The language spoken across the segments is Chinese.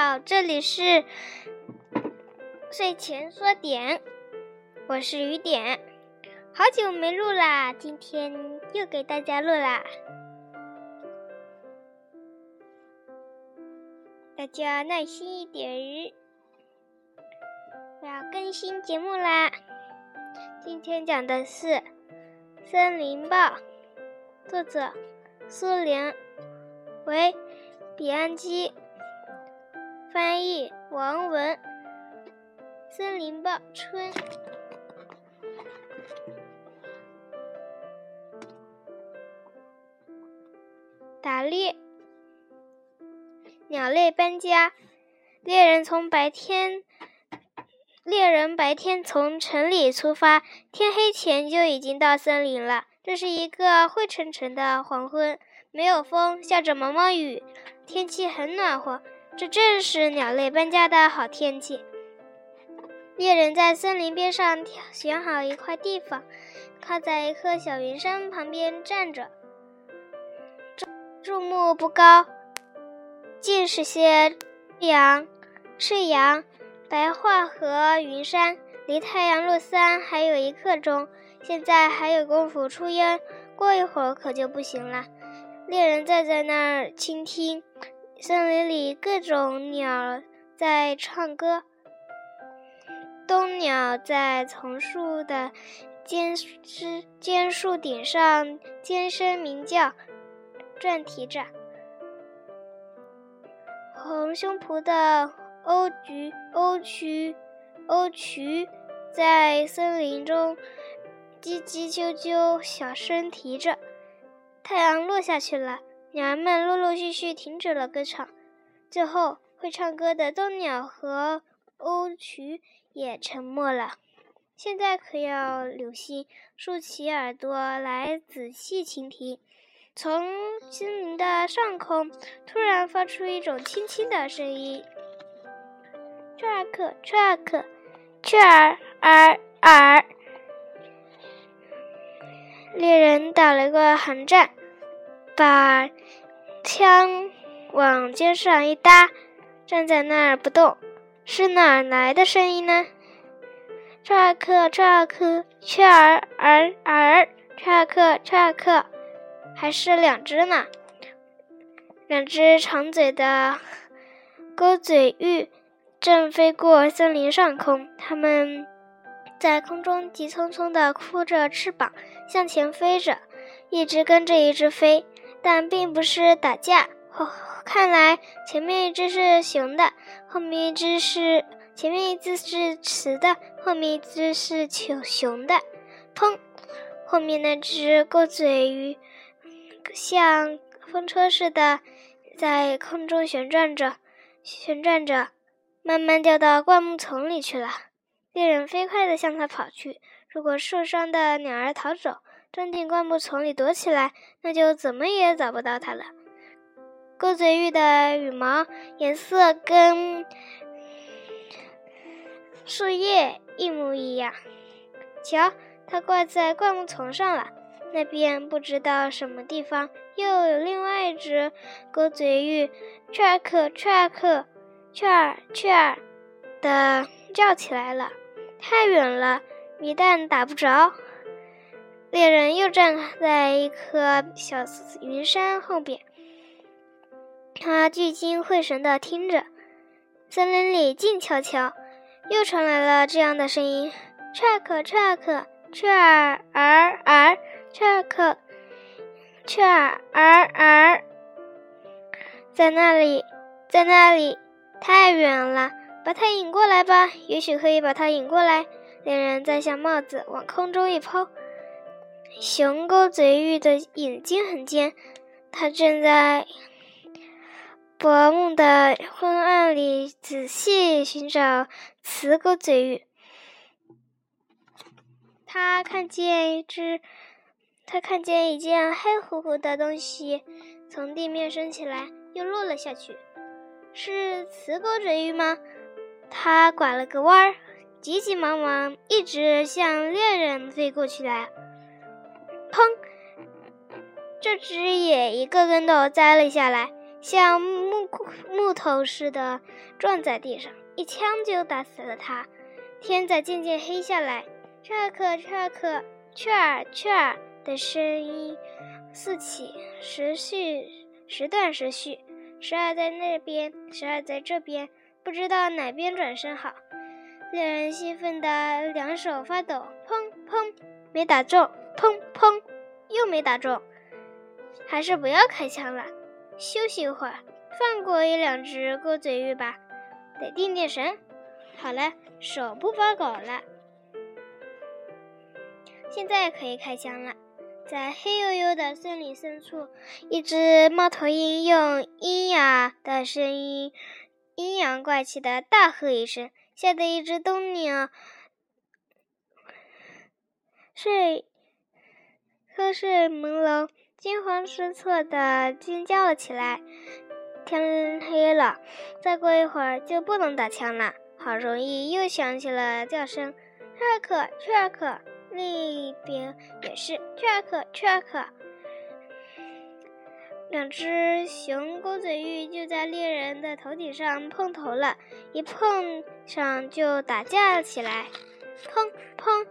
好，这里是睡前说点，我是雨点，好久没录啦，今天又给大家录啦，大家耐心一点，我要更新节目啦。今天讲的是《森林报》，作者苏联为比安基。翻译王文，《森林报》春。打猎，鸟类搬家。猎人从白天，猎人白天从城里出发，天黑前就已经到森林了。这是一个灰沉沉的黄昏，没有风，下着毛毛雨，天气很暖和。这正是鸟类搬家的好天气。猎人在森林边上挑选好一块地方，靠在一棵小云杉旁边站着。树木不高，尽是些羊、赤羊、白桦和云杉，离太阳落山还有一刻钟。现在还有功夫出烟，过一会儿可就不行了。猎人站在那儿倾听。森林里各种鸟在唱歌，冬鸟在丛树的尖枝尖树顶上尖声鸣叫，转啼着。红胸脯的鸥菊鸥曲鸥曲在森林中叽叽啾啾小声啼着。太阳落下去了。鸟儿们陆陆续续停止了歌唱，最后会唱歌的冬鸟和鸥鸲也沉默了。现在可要留心，竖起耳朵来仔细倾听。从森林的上空突然发出一种轻轻的声音：“track，track，儿儿儿。”猎人打了个寒战。把枪往肩上一搭，站在那儿不动。是哪儿来的声音呢？查克查克，雀儿儿儿，查克查克，还是两只呢？两只长嘴的钩嘴鹬正飞过森林上空，它们在空中急匆匆地扑着翅膀向前飞着，一只跟着一只飞。但并不是打架，哦看来前面一只是雄的，后面一只是前面一只是雌的，后面一只是求雄的。砰！后面那只钩嘴鱼像风车似的在空中旋转着，旋转着，慢慢掉到灌木丛里去了。猎人飞快地向它跑去。如果受伤的鸟儿逃走，钻进灌木丛里躲起来，那就怎么也找不到它了。钩嘴鹬的羽毛颜色跟树叶一模一样。瞧，它挂在灌木丛上了。那边不知道什么地方又有另外一只钩嘴鹬，track track，雀儿雀儿的叫起来了。太远了，一旦打不着。猎人又站在一棵小云杉后边，他聚精会神地听着。森林里静悄悄，又传来了这样的声音：“track track，雀儿儿儿，track，雀儿儿儿，在那里，在那里，太远了，把它引过来吧，也许可以把它引过来。”猎人摘下帽子，往空中一抛。雄钩嘴鹬的眼睛很尖，它正在薄暮的昏暗里仔细寻找雌钩嘴鹬。它看见一只，它看见一件黑乎乎的东西从地面升起来，又落了下去。是雌钩嘴鹬吗？它拐了个弯儿，急急忙忙，一直向猎人飞过去了。砰！这只也一个跟头栽了下来，像木木头似的撞在地上，一枪就打死了他。天在渐渐黑下来，查克，查克，雀儿，雀儿的声音四起，时序时断时续，时而在那边，时而在这边，不知道哪边转身好。猎人兴奋的两手发抖，砰砰，没打中，砰砰，又没打中，还是不要开枪了，休息一会儿，放过一两只钩嘴鱼吧，得定定神。好了，手不发抖了，现在可以开枪了。在黑黝黝的森林深处，一只猫头鹰用阴哑的声音，阴阳怪气的大喝一声。吓得一只冬鸟睡瞌睡朦胧，惊慌失措的尖叫了起来。天黑了，再过一会儿就不能打枪了。好容易又响起了叫声：“雀儿可，雀儿可！”另一边也是“雀儿可，雀儿可”。两只熊钩嘴玉就在猎人的头顶上碰头了，一碰上就打架起来，砰砰！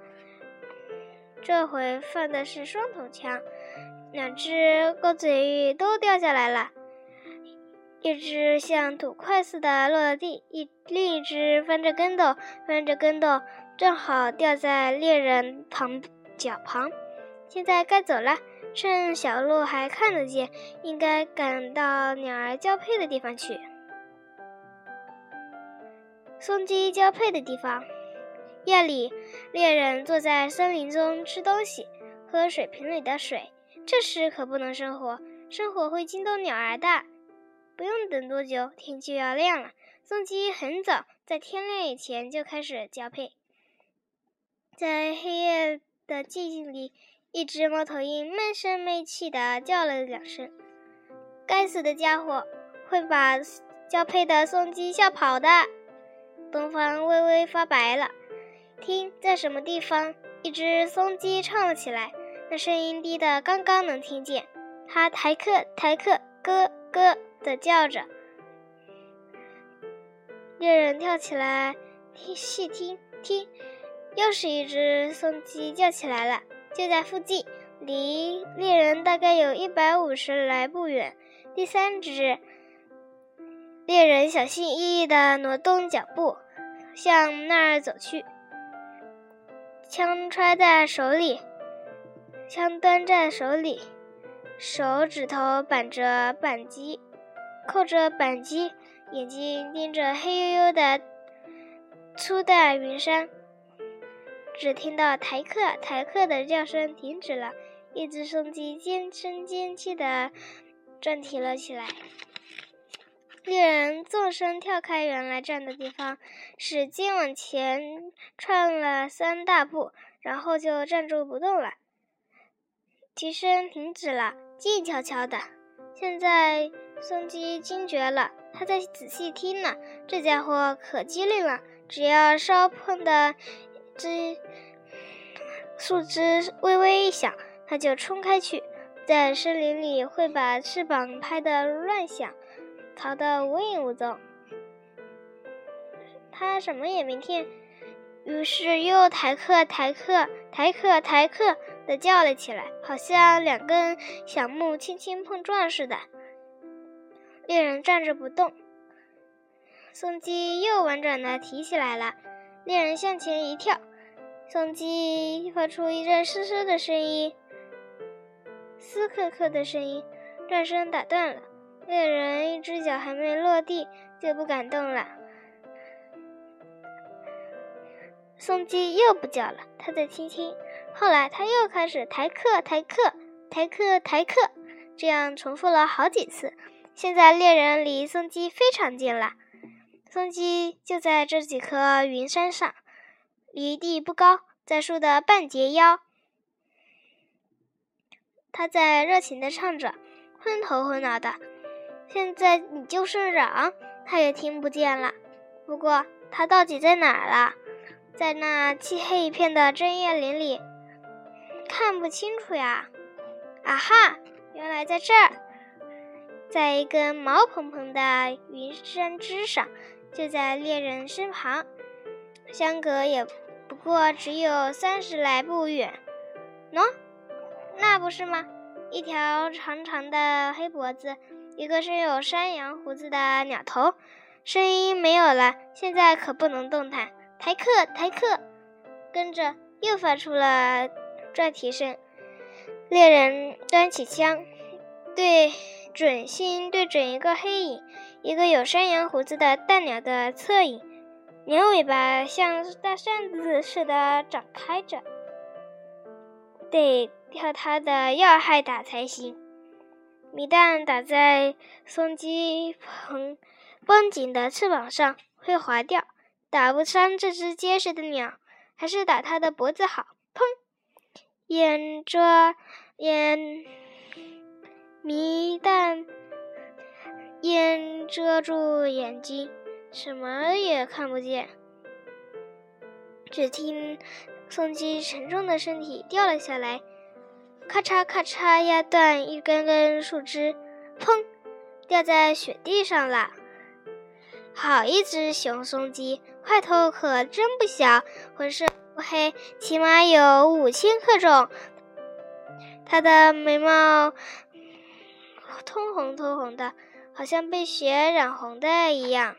这回放的是双筒枪，两只钩嘴鱼都掉下来了，一只像土块似的落了地，一另一只翻着跟斗，翻着跟斗，正好掉在猎人旁脚旁。现在该走了。趁小路还看得见，应该赶到鸟儿交配的地方去。松鸡交配的地方。夜里，猎人坐在森林中吃东西，喝水瓶里的水。这时可不能生火，生火会惊动鸟儿的。不用等多久，天就要亮了。松鸡很早，在天亮以前就开始交配。在黑夜的寂静里。一只猫头鹰闷声闷气地叫了两声：“该死的家伙，会把交配的松鸡吓跑的。”东方微微发白了，听，在什么地方？一只松鸡唱了起来，那声音低得刚刚能听见。它台客台客咯咯的叫着。猎人跳起来，听细听听，又是一只松鸡叫起来了。就在附近，离猎人大概有一百五十来步远。第三只猎人小心翼翼地挪动脚步，向那儿走去，枪揣在手里，枪端在手里，手指头板着扳机，扣着扳机，眼睛盯着黑黝黝的粗淡云山。只听到“台客台客”的叫声停止了，一只松鸡尖声尖气地站提了起来。猎人纵身跳开原来站的地方，使劲往前窜了三大步，然后就站住不动了。提声停止了，静悄悄的。现在松鸡惊觉了，它在仔细听呢。这家伙可机灵了，只要稍碰的。枝树枝微微一响，它就冲开去，在森林里会把翅膀拍得乱响，逃得无影无踪。他什么也没听，于是又抬客抬客抬客抬客的叫了起来，好像两根小木轻轻碰撞似的。猎人站着不动，松鸡又婉转的提起来了。猎人向前一跳。松鸡发出一阵嘶嘶的声音，嘶克克的声音，转身打断了。猎人一只脚还没落地，就不敢动了。松鸡又不叫了，他在听听。后来他又开始抬客、抬客、抬客、抬客，这样重复了好几次。现在猎人离松鸡非常近了，松鸡就在这几棵云山上。离地不高，在树的半截腰。他在热情地唱着，昏头昏脑的。现在你就是嚷，他也听不见了。不过他到底在哪儿了？在那漆黑一片的针叶林里，看不清楚呀。啊哈，原来在这儿！在一根毛蓬蓬的云杉枝上，就在猎人身旁，相隔也不过只有三十来步远。喏，那不是吗？一条长长的黑脖子，一个身有山羊胡子的鸟头，声音没有了，现在可不能动弹。台客，台客，跟着又发出了转蹄声。猎人端起枪，对准心对准一个黑影，一个有山羊胡子的大鸟的侧影，鸟尾巴像大扇子似的展开着，得跳它的要害打才行。米弹打在松鸡蓬绷紧的翅膀上会滑掉，打不伤这只结实的鸟，还是打它的脖子好。砰！眼遮眼，迷弹眼遮住眼睛，什么也看不见。只听宋鸡沉重的身体掉了下来，咔嚓咔嚓压断一根根树枝，砰，掉在雪地上了。好一只雄松鸡，块头可真不小，浑身乌。黑，起码有五千克重。它的眉毛通红通红的，好像被血染红的一样。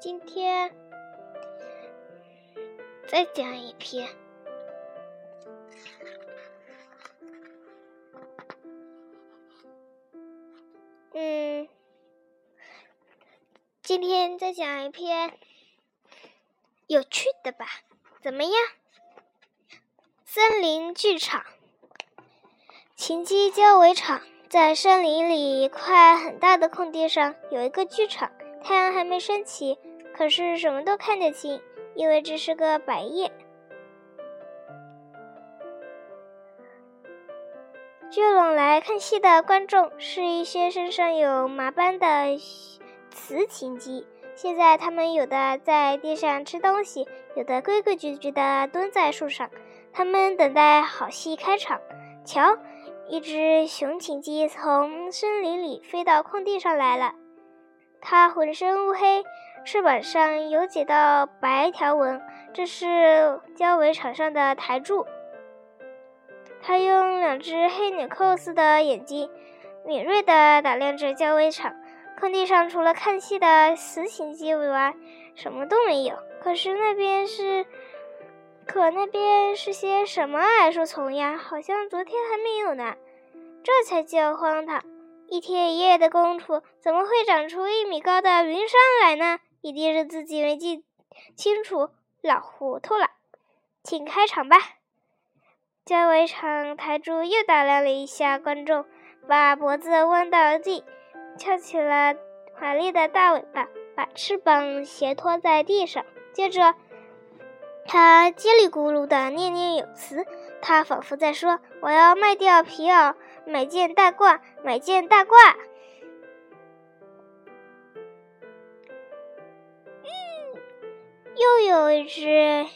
今天。再讲一篇。嗯，今天再讲一篇有趣的吧？怎么样？森林剧场，秦基交围场在森林里一块很大的空地上有一个剧场。太阳还没升起，可是什么都看得清。因为这是个白夜，聚拢来看戏的观众是一些身上有麻斑的雌禽鸡。现在它们有的在地上吃东西，有的规规矩矩地蹲在树上。它们等待好戏开场。瞧，一只雄禽鸡从森林里飞到空地上来了，它浑身乌黑。翅膀上有几道白条纹，这是交尾场上的台柱。他用两只黑纽扣似的眼睛，敏锐地打量着交尾场。空地上除了看戏的雌性鸡尾外，什么都没有。可是那边是，可那边是些什么矮树丛呀？好像昨天还没有呢。这才叫荒唐！一天一夜的功夫，怎么会长出一米高的云杉来呢？一定是自己没记清楚，老糊涂了。请开场吧。交围场台柱又打量了一下观众，把脖子弯到地，翘起了华丽的大尾巴，把翅膀斜托在地上。接着，他叽里咕噜的念念有词，他仿佛在说：“我要卖掉皮袄，买件大褂，买件大褂。”又有一只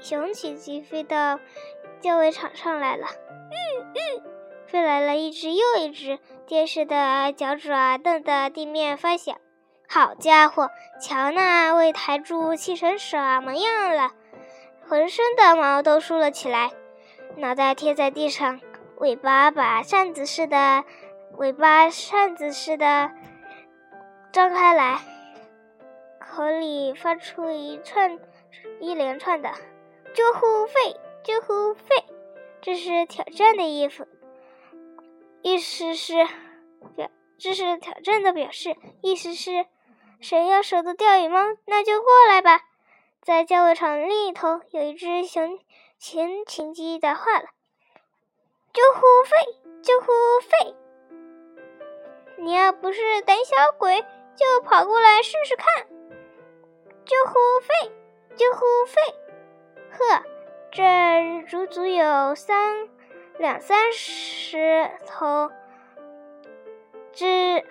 雄起鸡飞到交围场上来了，嗯嗯，飞来了一只又一只，结实的脚爪蹬得地面发响。好家伙，瞧那位台柱气成什么样了，浑身的毛都竖了起来，脑袋贴在地上，尾巴把扇子似的，尾巴扇子似的张开来。口里发出一串、一连串的“救护费，救护费”，这是挑战的意思，意思是表，这是挑战的表示，意思是谁要守得钓鱼吗，那就过来吧。在交尾场另一头，有一只雄前禽鸡的话了：“救护费，救护费！你要不是胆小鬼，就跑过来试试看。”救护费，救护费！呵，这足足有三两三十头，只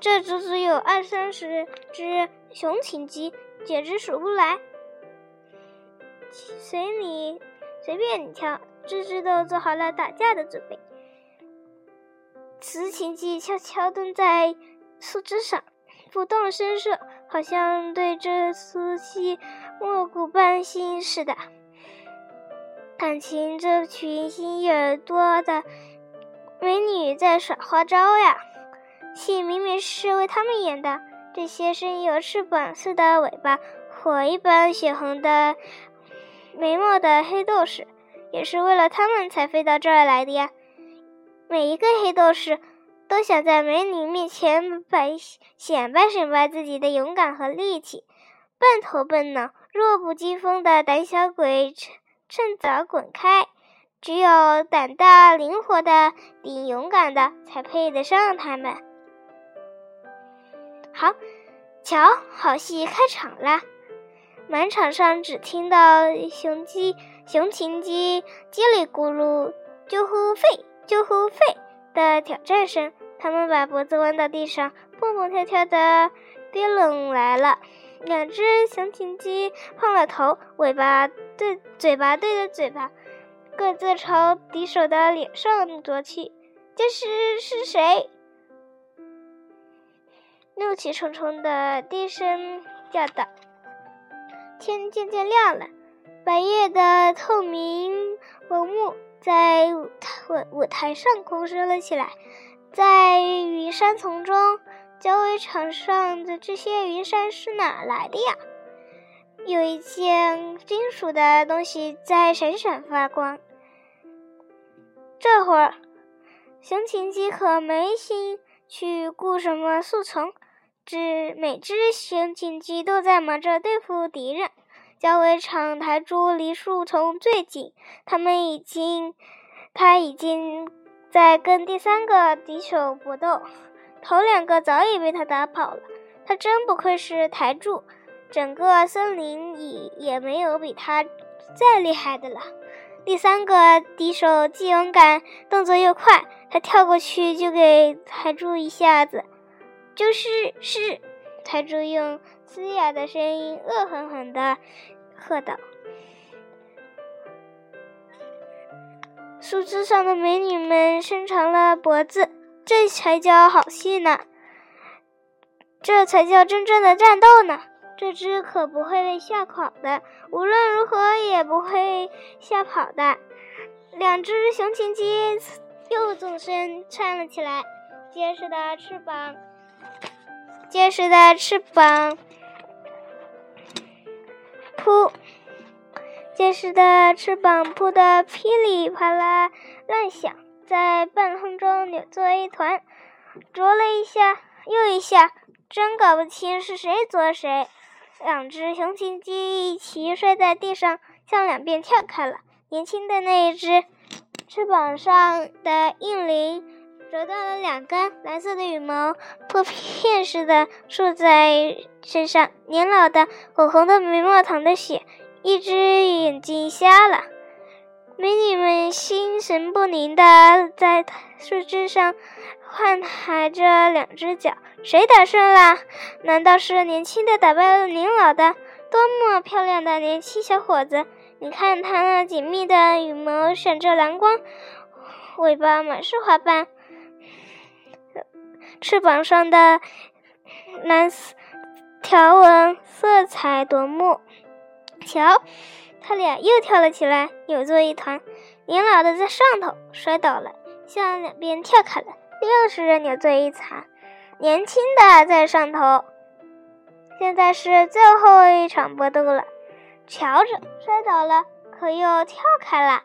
这足足有二三十只雄禽鸡，简直数不来。随你随便你挑，只只都做好了打架的准备。雌禽鸡悄悄蹲在树枝上，不动声色，好像对这出戏漠不关心似的。感情这群心眼儿多的美女在耍花招呀！戏明明是为他们演的。这些身有翅膀似的尾巴、火一般血红的眉毛的黑斗士，也是为了他们才飞到这儿来的呀！每一个黑斗士都想在美女面前摆显摆显摆自己的勇敢和力气。笨头笨脑、弱不禁风的胆小鬼！趁趁早滚开！只有胆大灵活的、顶勇敢的，才配得上他们。好，瞧，好戏开场了！满场上只听到雄鸡、雄禽鸡叽里咕噜、啾呼吠、啾呼吠的挑战声。他们把脖子弯到地上，蹦蹦跳跳的跌拢来了。两只雄禽鸡碰了头，尾巴对嘴巴对着嘴巴，各自朝敌手的脸上啄去。这是是谁？怒气冲冲的低声叫道：“天渐渐亮了，白夜的透明帷幕在舞台舞台上空升了起来，在云山丛中。”交围场上的这些云山是哪来的呀？有一件金属的东西在闪闪发光。这会儿，雄禽鸡可没心去顾什么树丛，只每只雄禽鸡都在忙着对付敌人。交围场台柱离树丛最近，他们已经，他已经在跟第三个敌手搏斗。头两个早已被他打跑了，他真不愧是台柱，整个森林里也没有比他再厉害的了。第三个敌手既勇敢，动作又快，他跳过去就给台柱一下子。就是是，台柱用嘶哑的声音恶狠狠地喝道：“树枝上的美女们伸长了脖子。”这才叫好戏呢，这才叫真正的战斗呢。这只可不会被吓跑的，无论如何也不会吓跑的。两只雄禽鸡又纵身窜了起来，结实的翅膀，结实的翅膀，扑，结实的翅膀扑得噼里啪啦乱响。在半空中扭作一团，啄了一下又一下，真搞不清是谁啄谁。两只雄性鸡一齐摔在地上，向两边跳开了。年轻的那一只，翅膀上的硬鳞折断了两根，蓝色的羽毛破片似的竖在身上。年老的，火红的眉毛淌着血，一只眼睛瞎了。美女们心神不宁的在树枝上换抬着两只脚，谁打胜了？难道是年轻的打败了年老的？多么漂亮的年轻小伙子！你看他那紧密的羽毛闪着蓝光，尾巴满是花瓣，翅膀上的蓝色条纹色彩夺目。瞧！他俩又跳了起来，扭作一团。年老的在上头摔倒了，向两边跳开了，又是扭作一团。年轻的在上头。现在是最后一场搏斗了。瞧着，摔倒了，可又跳开了，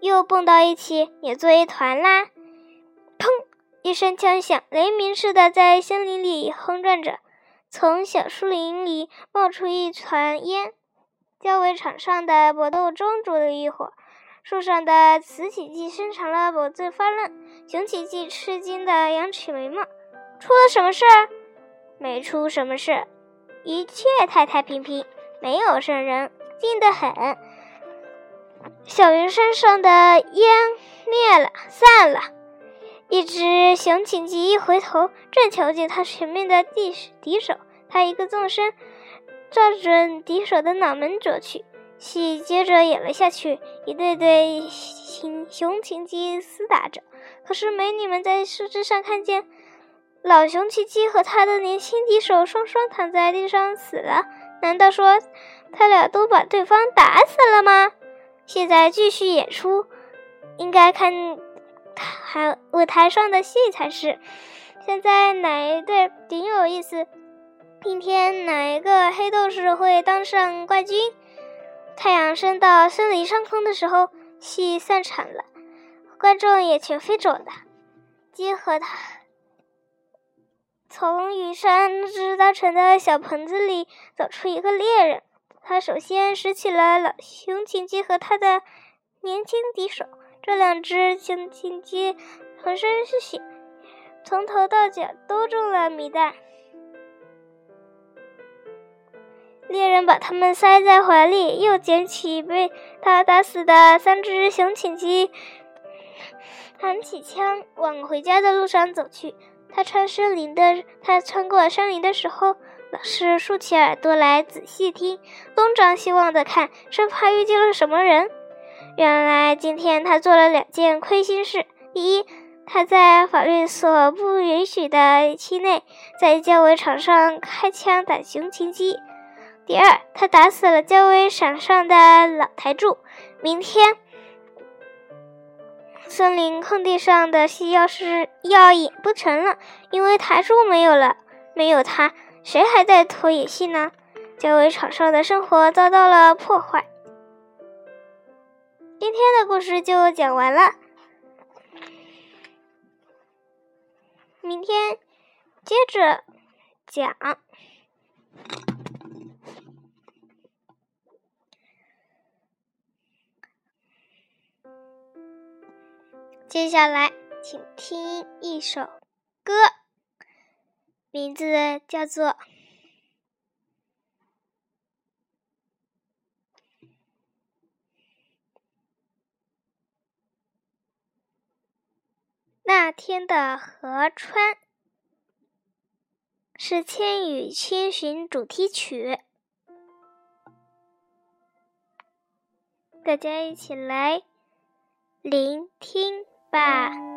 又蹦到一起，扭作一团啦。砰！一声枪响，雷鸣似的在森林里轰转着，从小树林里冒出一团烟。交围场上的搏斗终止了一会儿，树上的雌起鸡伸长了脖子发愣，雄起鸡吃惊的扬起眉毛。出了什么事儿？没出什么事，一切太太平平，没有生人，静得很。小云山上的烟灭了，散了，一只雄请鸡一回头，正瞧见他前面的敌敌手。他一个纵身，照准敌手的脑门啄去。戏接着演了下去，一对对熊熊情鸡厮打着。可是美女们在树枝上看见老熊奇鸡和他的年轻敌手双双躺在地上死了。难道说他俩都把对方打死了吗？现在继续演出，应该看台舞台上的戏才是。现在哪一对顶有意思？今天哪一个黑斗士会当上冠军？太阳升到森林上空的时候，戏散场了，观众也全飞走了。鸡和他从羽山那只搭成的小棚子里走出一个猎人。他首先拾起了老雄青鸡和他的年轻敌手。这两只雄青鸡浑身是血，从头到脚都中了迷弹。猎人把它们塞在怀里，又捡起被他打死的三只雄青鸡，弹起枪往回家的路上走去。他穿森林的，他穿过森林的时候。老师竖起耳朵来仔细听，东张西望的看，生怕遇见了什么人。原来今天他做了两件亏心事：第一，他在法律所不允许的期内，在教委场上开枪打雄情鸡；第二，他打死了教委场上的老台柱。明天，森林空地上的戏要是要演不成了，因为台柱没有了，没有他。谁还在拖野戏呢？教委场上的生活遭到了破坏。今天的故事就讲完了，明天接着讲。接下来，请听一首歌。名字叫做《那天的河川》，是《千与千寻》主题曲，大家一起来聆听爸。